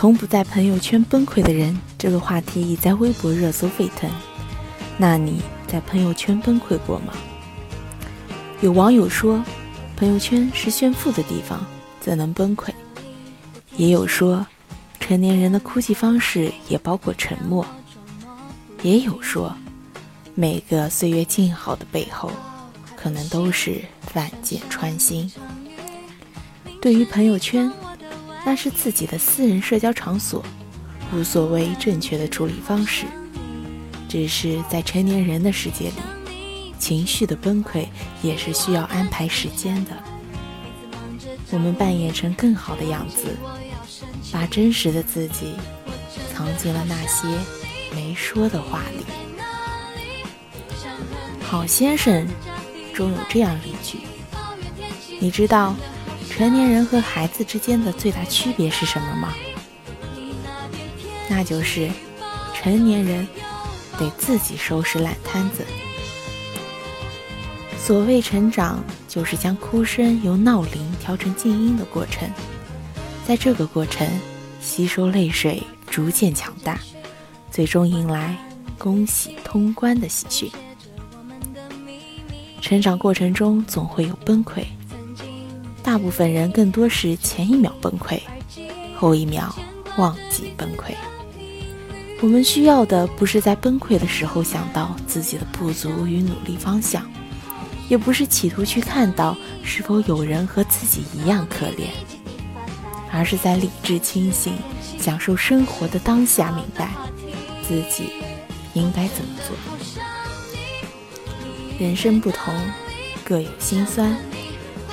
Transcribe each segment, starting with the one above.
从不在朋友圈崩溃的人，这个话题已在微博热搜沸腾。那你在朋友圈崩溃过吗？有网友说，朋友圈是炫富的地方，怎能崩溃？也有说，成年人的哭泣方式也包括沉默。也有说，每个岁月静好的背后，可能都是万箭穿心。对于朋友圈，那是自己的私人社交场所，无所谓正确的处理方式。只是在成年人的世界里，情绪的崩溃也是需要安排时间的。我们扮演成更好的样子，把真实的自己藏进了那些没说的话里。好先生中有这样一句：“你知道成年人和孩子之间的最大区别是什么吗？那就是成年人。”得自己收拾烂摊子。所谓成长，就是将哭声由闹铃调成静音的过程。在这个过程，吸收泪水逐渐强大，最终迎来恭喜通关的喜讯。成长过程中总会有崩溃，大部分人更多是前一秒崩溃，后一秒忘记崩溃。我们需要的不是在崩溃的时候想到自己的不足与努力方向，也不是企图去看到是否有人和自己一样可怜，而是在理智清醒、享受生活的当下，明白自己应该怎么做。人生不同，各有辛酸，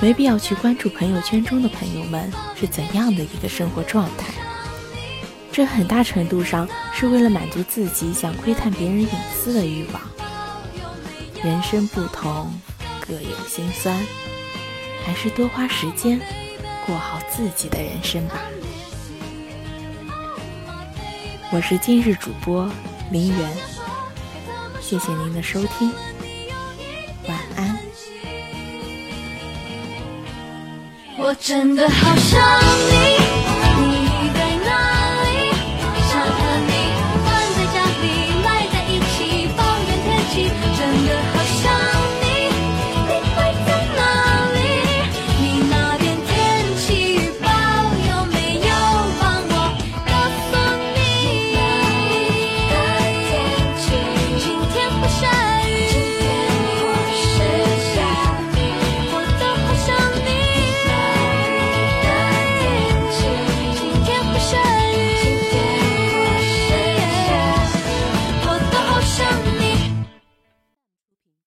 没必要去关注朋友圈中的朋友们是怎样的一个生活状态。这很大程度上是为了满足自己想窥探别人隐私的欲望。人生不同，各有辛酸，还是多花时间过好自己的人生吧。我是今日主播林媛，谢谢您的收听，我真的好想你。